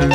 Hey.